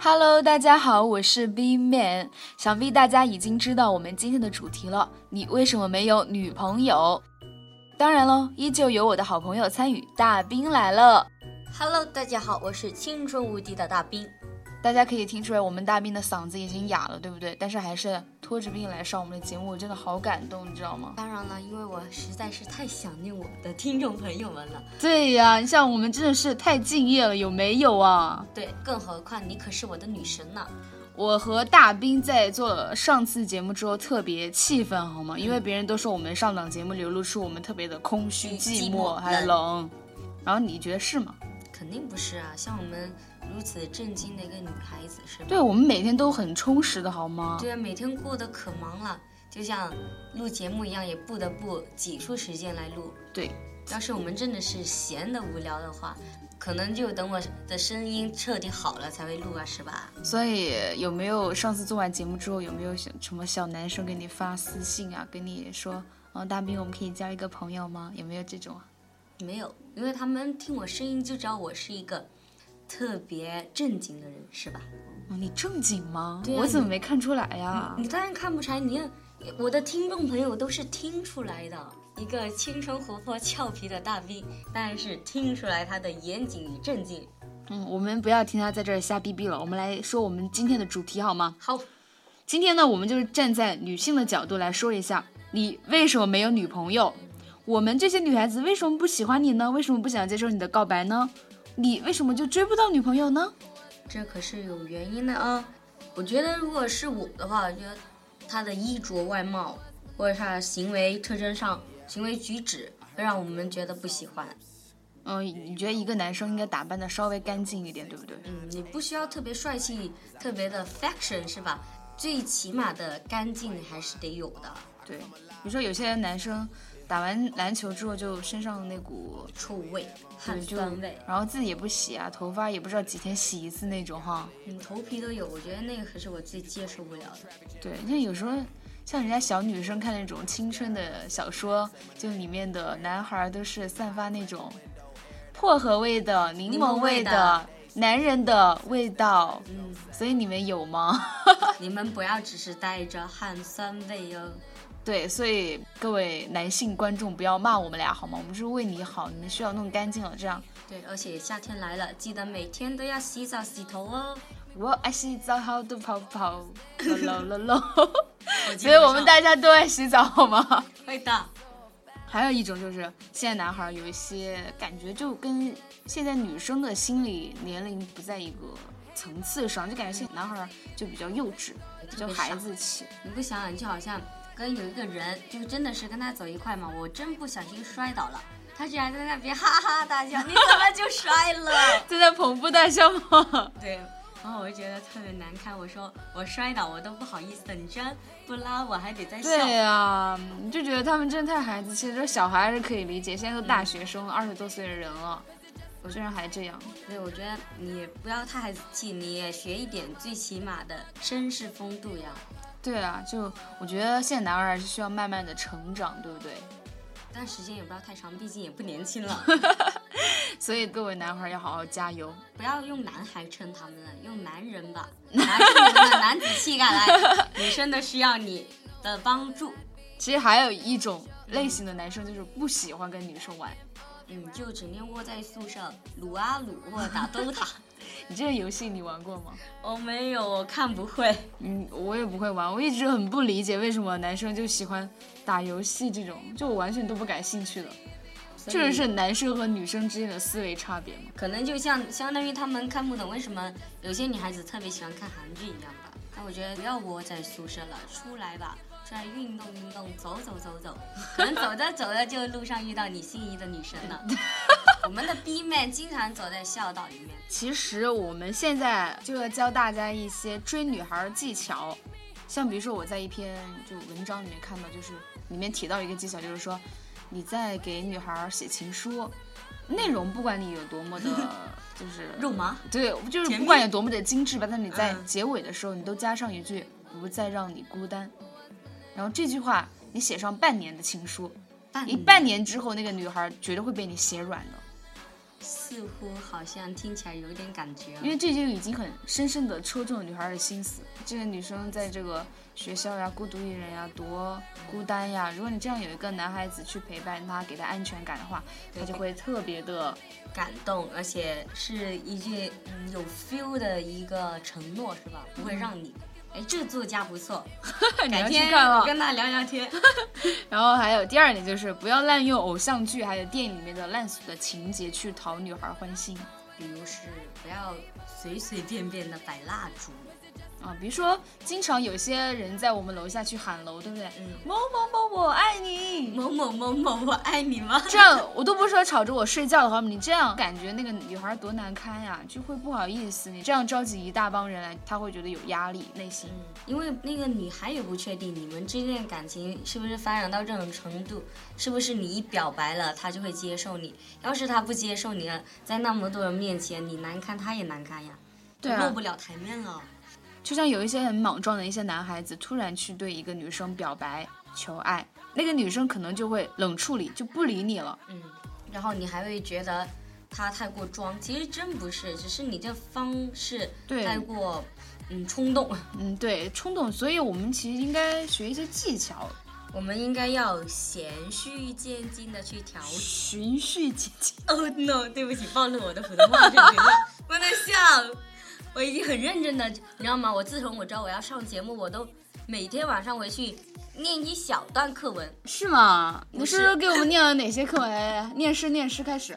Hello，大家好，我是 B Man。想必大家已经知道我们今天的主题了，你为什么没有女朋友？当然喽，依旧有我的好朋友参与。大兵来了。Hello，大家好，我是青春无敌的大兵。大家可以听出来，我们大兵的嗓子已经哑了，对不对？但是还是拖着病来上我们的节目，我真的好感动，你知道吗？当然了，因为我实在是太想念我们的听众朋友们了。对呀，你像我们真的是太敬业了，有没有啊？对，更何况你可是我的女神呢。我和大兵在做了上次节目之后特别气愤，好吗？因为别人都说我们上档节目流露出我们特别的空虚、寂寞还冷，然后你觉得是吗？肯定不是啊，像我们如此正经的一个女孩子，是吧？对，我们每天都很充实的，好吗？对啊，每天过得可忙了，就像录节目一样，也不得不挤出时间来录。对，要是我们真的是闲的无聊的话，可能就等我的声音彻底好了才会录啊，是吧？所以有没有上次做完节目之后，有没有什什么小男生给你发私信啊，跟你说，哦，大兵，我们可以交一个朋友吗？有没有这种啊？没有，因为他们听我声音就知道我是一个特别正经的人，是吧？哦，你正经吗？对啊我怎么没看出来呀？你当然看不出来，你看我的听众朋友都是听出来的。一个青春活泼俏皮的大兵，当然是听出来他的严谨与正经。嗯，我们不要听他在这儿瞎逼逼了，我们来说我们今天的主题好吗？好，今天呢，我们就是站在女性的角度来说一下，你为什么没有女朋友？我们这些女孩子为什么不喜欢你呢？为什么不想接受你的告白呢？你为什么就追不到女朋友呢？这可是有原因的啊！我觉得如果是我的话，我觉得他的衣着外貌或者他的行为特征上、行为举止会让我们觉得不喜欢。嗯、你觉得一个男生应该打扮的稍微干净一点，对不对？嗯，你不需要特别帅气、特别的 fashion 是吧？最起码的干净还是得有的。对，比如说有些男生打完篮球之后就身上那股臭味、汗酸味，然后自己也不洗啊，头发也不知道几天洗一次那种哈。嗯，头皮都有，我觉得那个可是我最接受不了的。对，那有时候像人家小女生看那种青春的小说，就里面的男孩都是散发那种薄荷味的、柠柠檬味的的男人的味道。嗯，所以你们有吗？你们不要只是带着汗酸味哦。对，所以各位男性观众不要骂我们俩好吗？我们是为你好，你们需要弄干净了，这样。对，而且夏天来了，记得每天都要洗澡洗头哦。我爱洗澡，好多泡泡，喽喽喽喽。我所以我们大家都爱洗澡，好吗？会的。还有一种就是，现在男孩有一些感觉就跟现在女生的心理年龄不在一个层次上，就感觉现在男孩就比较幼稚，比较孩子气。你不想想，就好像跟有一个人，就真的是跟他走一块嘛，我真不小心摔倒了，他居然在那边哈哈大笑，你怎么就摔了？就在捧腹大笑吗？对。然后我就觉得特别难堪，我说我摔倒我都不好意思的，你居然不拉我，还得再笑。对啊，你就觉得他们真的太孩子气了。这小孩是可以理解，现在都大学生，二十多岁的人了，我居然还这样。所以我觉得你不要太孩子气，你也学一点最起码的绅士风度呀。对啊，就我觉得现在男孩还是需要慢慢的成长，对不对？但时间也不要太长，毕竟也不年轻了。所以各位男孩要好好加油。不要用男孩称他们了，用男人吧，拿出你们的男子气概来，女生都需要你的帮助。其实还有一种类型的男生就是不喜欢跟女生玩。嗯，就整天窝在宿舍撸啊撸或者打 DOTA。你这个游戏你玩过吗？我没有，我看不会。嗯，我也不会玩，我一直很不理解为什么男生就喜欢打游戏这种，就我完全都不感兴趣的。所以这就是男生和女生之间的思维差别嘛。可能就像相当于他们看不懂为什么有些女孩子特别喜欢看韩剧一样吧。那我觉得不要窝在宿舍了，出来吧，出来运动运动，走走走走，可能走着走着就路上遇到你心仪的女生了。我们的 B man 经常走在校道里面。其实我们现在就要教大家一些追女孩儿技巧，像比如说我在一篇就文章里面看到，就是里面提到一个技巧，就是说你在给女孩儿写情书，内容不管你有多么的，就是肉麻，对，就是不管有多么的精致吧，但你在嗯结尾的时候，你都加上一句“不再让你孤单”，然后这句话你写上半年的情书，半一半年之后，那个女孩绝对会被你写软的。似乎好像听起来有点感觉了，因为这就已经很深深的戳中了女孩的心思。这个女生在这个学校呀，孤独一人呀，多孤单呀。如果你这样有一个男孩子去陪伴她，给她安全感的话，她就会特别的感动，而且是一句嗯有 feel 的一个承诺，是吧？不会让你，哎，这个作家不错，改天看了。我跟他聊聊天。然后还有第二点就是不要滥用偶像剧还有电影里面的烂俗的情节去讨女孩欢心比如是不要随随便便的摆蜡烛，啊。比如说，经常有些人在我们楼下去喊楼，对不对？嗯，某某某，我爱你。某某某某，我爱你吗？这样我都不说吵着我睡觉的话，你这样感觉那个女孩多难堪呀，就会不好意思。你这样召集一大帮人来，她会觉得有压力，内心。嗯，因为那个女孩也不确定你们之间的感情是不是发展到这种程度，是不是你一表白了，她就会接受你。要是她不接受你了，在那么多人面前，你难堪，她也难堪呀，对啊落不了台面了。就像有一些很莽撞的一些男孩子，突然去对一个女生表白求爱，那个女生可能就会冷处理，就不理你了。嗯，然后你还会觉得他太过装，其实真不是，只是你这方式太过嗯冲动。嗯，对，冲动，所以我们其实应该学一些技巧，我们应该要循序渐进的去调。循序渐进。Oh no，对不起，暴露我的普通话水平了，不能笑。我已经很认真的，你知道吗？我自从我知道我要上节目，我都每天晚上回去念一小段课文。是吗？你不是给我们念了哪些课文？念诗，念诗开始。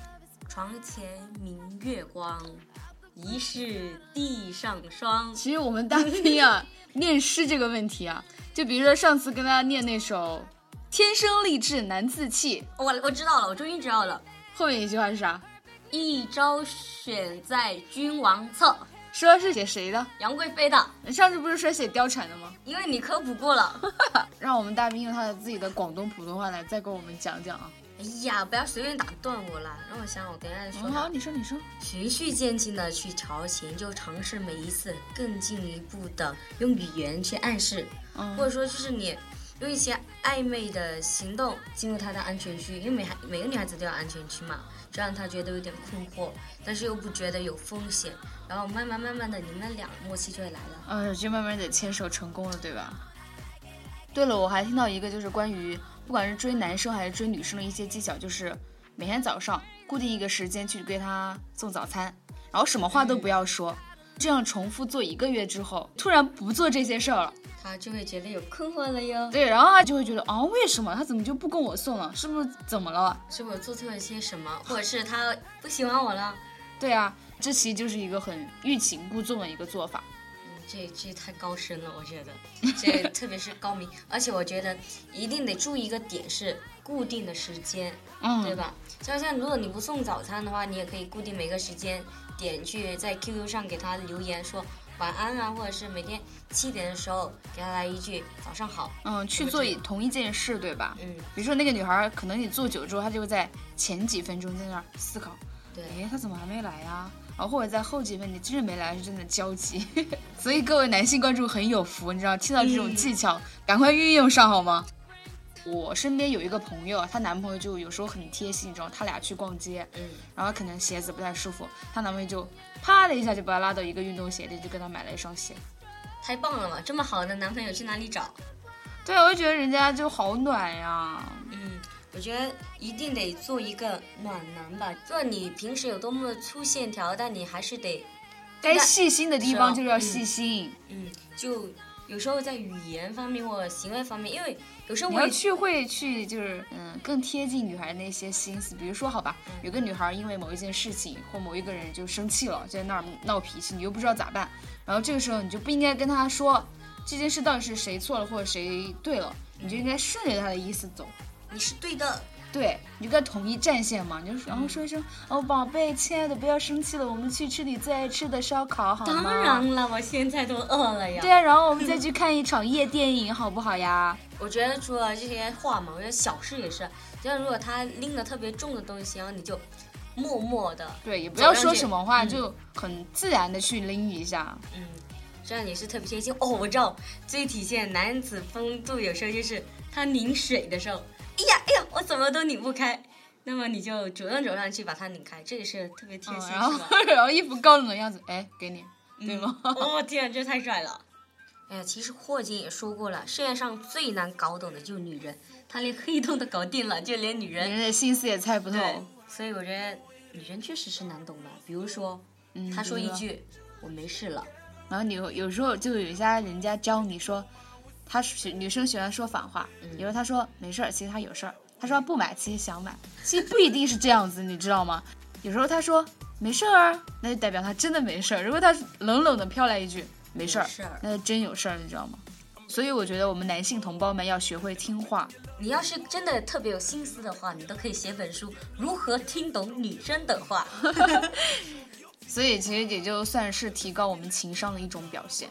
床前明月光，疑是地上霜。其实我们大飞啊，念诗这个问题啊，就比如说上次跟大家念那首“天生丽质难自弃我我知道了，我终于知道了。”，后面一句话是啥？一朝选在君王侧，说是写谁的？杨贵妃的，你上次不是说写貂蝉的吗？因为你科普过了。让我们大兵用他的自己的广东普通话来再给我们讲讲啊。哎呀，不要随便打断我啦，让我想想，我等一下再说嗯，好，你说，你说。循序渐进的去调情，就尝试每一次更进一步的用语言去暗示，嗯或者说就是你用一些暧昧的行动进入他的安全区，因为每孩每个女孩子都有安全区嘛，这让她觉得有点困惑，但是又不觉得有风险，然后慢慢慢慢的你们俩默契就会来了。嗯，就慢慢的牵手成功了，对吧？对了，我还听到一个就是关于不管是追男生还是追女生的一些技巧，就是每天早上固定一个时间去给他送早餐，然后什么话都不要说，这样重复做一个月之后，突然不做这些事儿了，他就会觉得有困惑了哟，对，然后他就会觉得啊，为什么他怎么就不跟我送了？是不是怎么了？是我做错了些什么，或者是他不喜欢我了？对啊，这其实就是一个很欲擒故纵的一个做法。嗯，这这太高深了，我觉得，这 特别是高明，而且我觉得一定得注意一个点是固定的时间，嗯，对？吧？像像如果你不送早餐的话，你也可以固定每个时间点去在 QQ 上给他留言说晚安啊，或者是每天七点的时候给他来一句早上好，嗯，去做同一件事，对吧？嗯，比如说那个女孩儿，可能你做久之后，她就会在前几分钟在那儿思考，对，哎，她怎么还没来呀？然后或者在后几分，你真的没来，是真的焦急。所以各位男性观众很有福，你知道，听到这种技巧，赶快运用上好吗？我身边有一个朋友，她男朋友就有时候很贴心，你知道，他俩去逛街，嗯，然后可能鞋子不太舒服，她男朋友就啪的一下就把她拉到一个运动鞋店，就给她买了一双鞋。太棒了嘛！这么好的男朋友去哪里找？对，我就觉得人家就好暖呀。嗯，我觉得一定得做一个暖男吧。做你平时有多么的粗线条，但你还是得，该细心的地方就是要嗯细心，嗯，就有时候在语言方面或行为方面，因为有时候我也去会去就是嗯更贴近女孩的那些心思。比如说，好吧，嗯有个女孩因为某一件事情或某一个人就生气了，就在那儿闹脾气，你又不知道咋办，然后这个时候你就不应该跟她说这件事到底是谁错了或者谁对了，你就应该顺着她的意思走。你是对的，对，你就跟她统一战线嘛，你就然后说一声哦，宝贝，亲爱的，不要生气了，我们去吃你最爱吃的烧烤，好吗？当然了，我现在都饿了呀。对啊，然后我们再去看一场夜电影，好不好呀？我觉得除了这些话嘛，我觉得小事也是，就像如果他拎了特别重的东西，然后你就默默的，对，也不要说什么话，嗯就很自然的去拎一下。嗯，这样也是特别贴心。哦，我知道最体现男子风度，有时候就是他拧水的时候，哎呀哎呀，我怎么都拧不开。那么你就主动走上去把它拧开，这也是特别贴心，嗯然后是吧？然后一副高冷的样子，哎，给你，对吗？哦天，这太帅了！哎呀，其实霍金也说过了，世界上最难搞懂的就是女人，他连黑洞都搞定了，就连女女人人的心思也猜不透。对，所以我觉得女人确实是难懂的。比如说，嗯他说一句“我没事了然后你有有时候就有一些人家教你说，他喜女生喜欢说反话，有时候他说没事儿，其实他有事儿；他说不买，其实想买，其实不一定是这样子，你知道吗？有时候他说没事儿啊，那就代表他真的没事儿；如果他冷冷的飘来一句没事儿没事儿，那就真有事儿，你知道吗？所以我觉得我们男性同胞们要学会听话。”。你要是真的特别有心思的话，你都可以写本书《如何听懂女生的话》。所以其实也就算是提高我们情商的一种表现。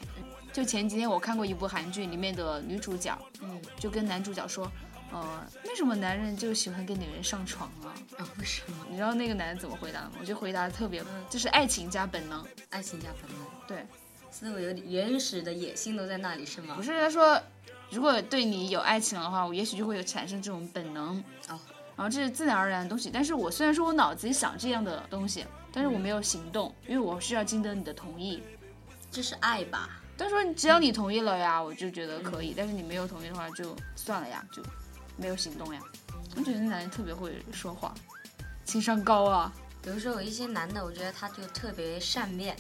就前几天我看过一部韩剧，里面的女主角嗯，就跟男主角说，呃，为什么男人就喜欢跟女人上床啊？啊，为什么？你知道那个男人怎么回答的吗？我觉得回答的特别，就是爱情加本能。爱情加本能，对，所以我有点原始的野心都在那里，是吗不？是他说，如果对你有爱情的话，我也许就会有产生这种本能。哦，然后这是自然而然的东西。但是我虽然说我脑子里想这样的东西，但是我没有行动，因为我需要经得你的同意。这是爱吧？但是说只要你同意了呀，我就觉得可以。但是你没有同意的话，就算了呀，就没有行动呀。我觉得男人特别会说话，情商高啊。比如说有一些男的，我觉得他就特别善变；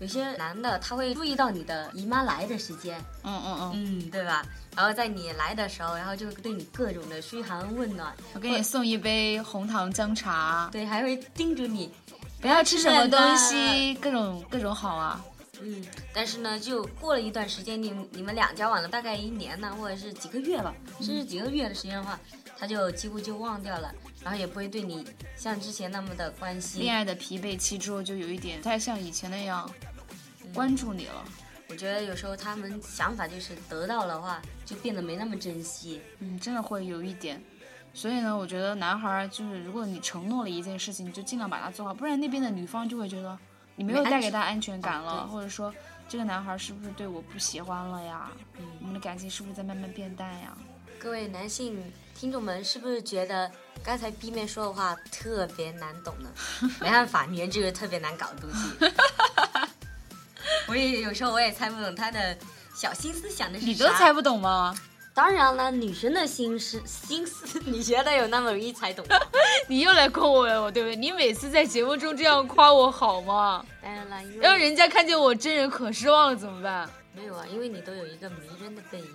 有些男的他会注意到你的姨妈来的时间，嗯嗯嗯，嗯，对吧？然后在你来的时候，然后就对你各种的嘘寒问暖，我给你送一杯红糖姜茶，对，还会叮嘱你不要吃什么东西，各种各种好啊。嗯，但是呢，就过了一段时间，你你们俩交往了大概一年呢，或者是几个月吧，甚至几个月的时间的话，他就几乎就忘掉了，然后也不会对你像之前那么的关心。恋爱的疲惫期之后，就有一点不太像以前那样关注你了。我觉得有时候他们想法就是得到的话，就变得没那么珍惜。嗯，真的会有一点。所以呢，我觉得男孩儿就是，如果你承诺了一件事情，你就尽量把它做好，不然那边的女方就会觉得你没有带给他安全感了，或者说这个男孩是不是对我不喜欢了呀？嗯我们的感情是不是在慢慢变淡呀？各位男性听众们，是不是觉得刚才 B 面说的话特别难懂呢？没办法，女人就是特别难搞的东西。我也有时候我也猜不懂他的小心思想的是啥。你都猜不懂吗？当然了，女生的心思心思，你觉得有那么容易猜懂？你又来夸我了，对不对？你每次在节目中这样夸我好吗？当然了，因为让人家看见我真人可失望了，怎么办？没有啊，因为你都有一个迷人的背影，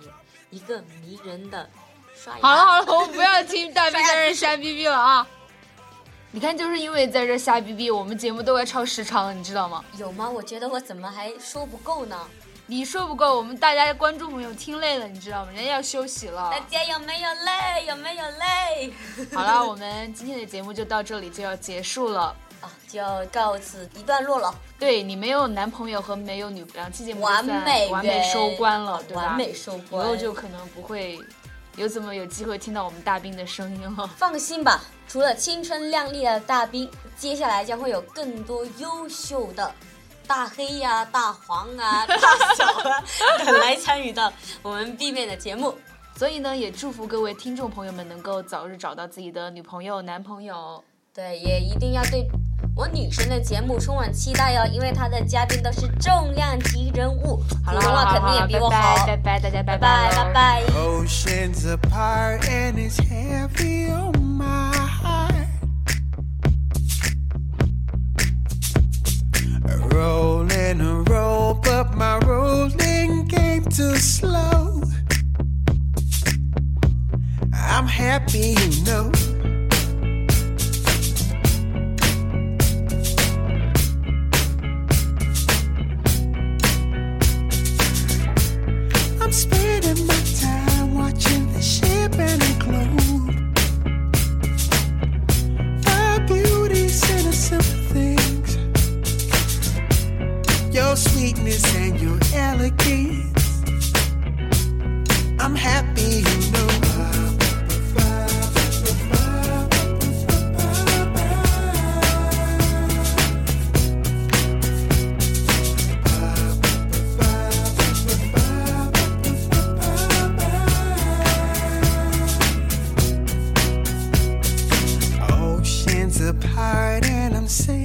一个迷人的刷牙。好了好了，我们不要听大逼在这瞎 逼逼了啊！你看，就是因为在这瞎逼逼，我们节目都快超时长了，你知道吗？有吗？我觉得我怎么还说不够呢？你说不够，我们大家观众朋友听累了，你知道吗？人家要休息了大。家有没有累？有没有累？好了，我们今天的节目就到这里就要结束了。啊，就要告辞一段落了。对你没有男朋友和没有女，两期节目完美完美收官了，对吧？完美收以官。后就可能不会有怎么有机会听到我们大兵的声音了。放心吧，除了青春靓丽的大兵，接下来将会有更多优秀的大黑呀、大黄啊、大小啊来参与到我们 B 面的节目。所以呢，也祝福各位听众朋友们能够早日找到自己的女朋友、男朋友。对，也一定要对我女神的节目充满期待哟，因为她的嘉宾都是重量级人物，好了普通话肯定也比我好。拜拜，大家拜拜拜喽拜 rolling came too slow. I'm happy, you know. apart and I'm saying